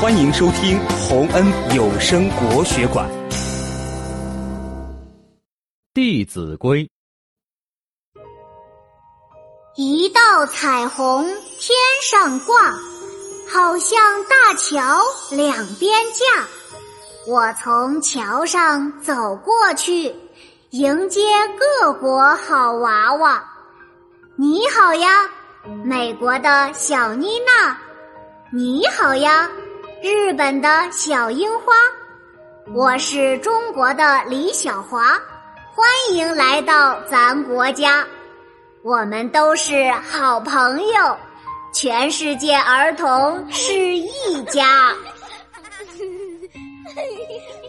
欢迎收听洪恩有声国学馆《弟子规》。一道彩虹天上挂，好像大桥两边架。我从桥上走过去，迎接各国好娃娃。你好呀，美国的小妮娜。你好呀。日本的小樱花，我是中国的李小华，欢迎来到咱国家，我们都是好朋友，全世界儿童是一家。嘿 嘿